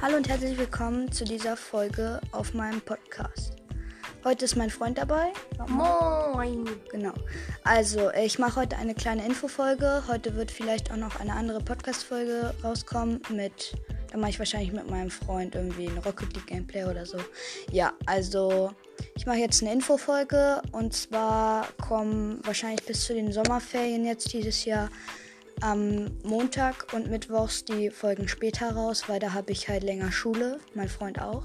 Hallo und herzlich willkommen zu dieser Folge auf meinem Podcast. Heute ist mein Freund dabei. Moin. Genau. Also, ich mache heute eine kleine Infofolge. Heute wird vielleicht auch noch eine andere Podcast-Folge rauskommen mit. Da mache ich wahrscheinlich mit meinem Freund irgendwie ein Rocket League Gameplay oder so. Ja, also ich mache jetzt eine Infofolge und zwar kommen wahrscheinlich bis zu den Sommerferien jetzt dieses Jahr am Montag und Mittwochs die Folgen später raus, weil da habe ich halt länger Schule, mein Freund auch.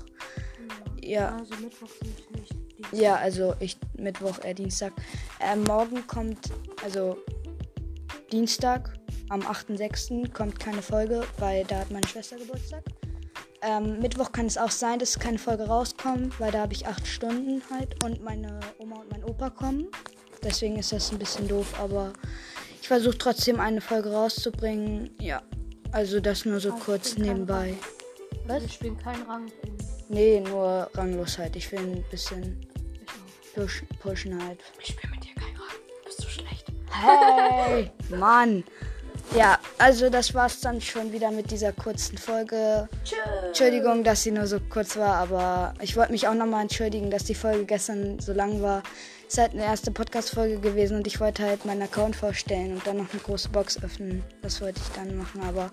Ja. Also Mittwoch nicht Dienstag. Ja, also ich Mittwoch, äh, Dienstag. Äh, morgen kommt, also Dienstag, am 8.6. kommt keine Folge, weil da hat meine Schwester Geburtstag. Ähm, Mittwoch kann es auch sein, dass keine Folge rauskommt, weil da habe ich acht Stunden halt und meine Oma und mein Opa kommen. Deswegen ist das ein bisschen doof, aber versuche trotzdem eine Folge rauszubringen. Ja, also das nur so Also ich kurz nebenbei. Also wir spielen keinen Rang in. Nee, nur ranglos halt. Ich will ein bisschen Ich auch. push, pushen halt. Ich spiele mit dir keinen Rang. Bist du schlecht? Hey, Mann. Ja, also das war's dann schon wieder mit dieser kurzen Folge. Tschüss. Entschuldigung, dass sie nur so kurz war, aber ich wollte mich auch nochmal entschuldigen, dass die Folge gestern so lang war. Es ist halt eine erste Podcast-Folge gewesen und ich wollte halt meinen Account vorstellen und dann noch eine große Box öffnen. Das wollte ich dann machen, aber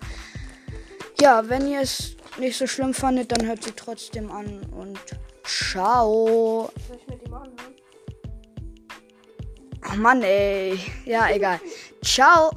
ja, wenn ihr es nicht so schlimm fandet, dann hört sie trotzdem an und ciao. Soll ich mit ihm anhören? Oh Mann, ey. Ja, egal. Ciao.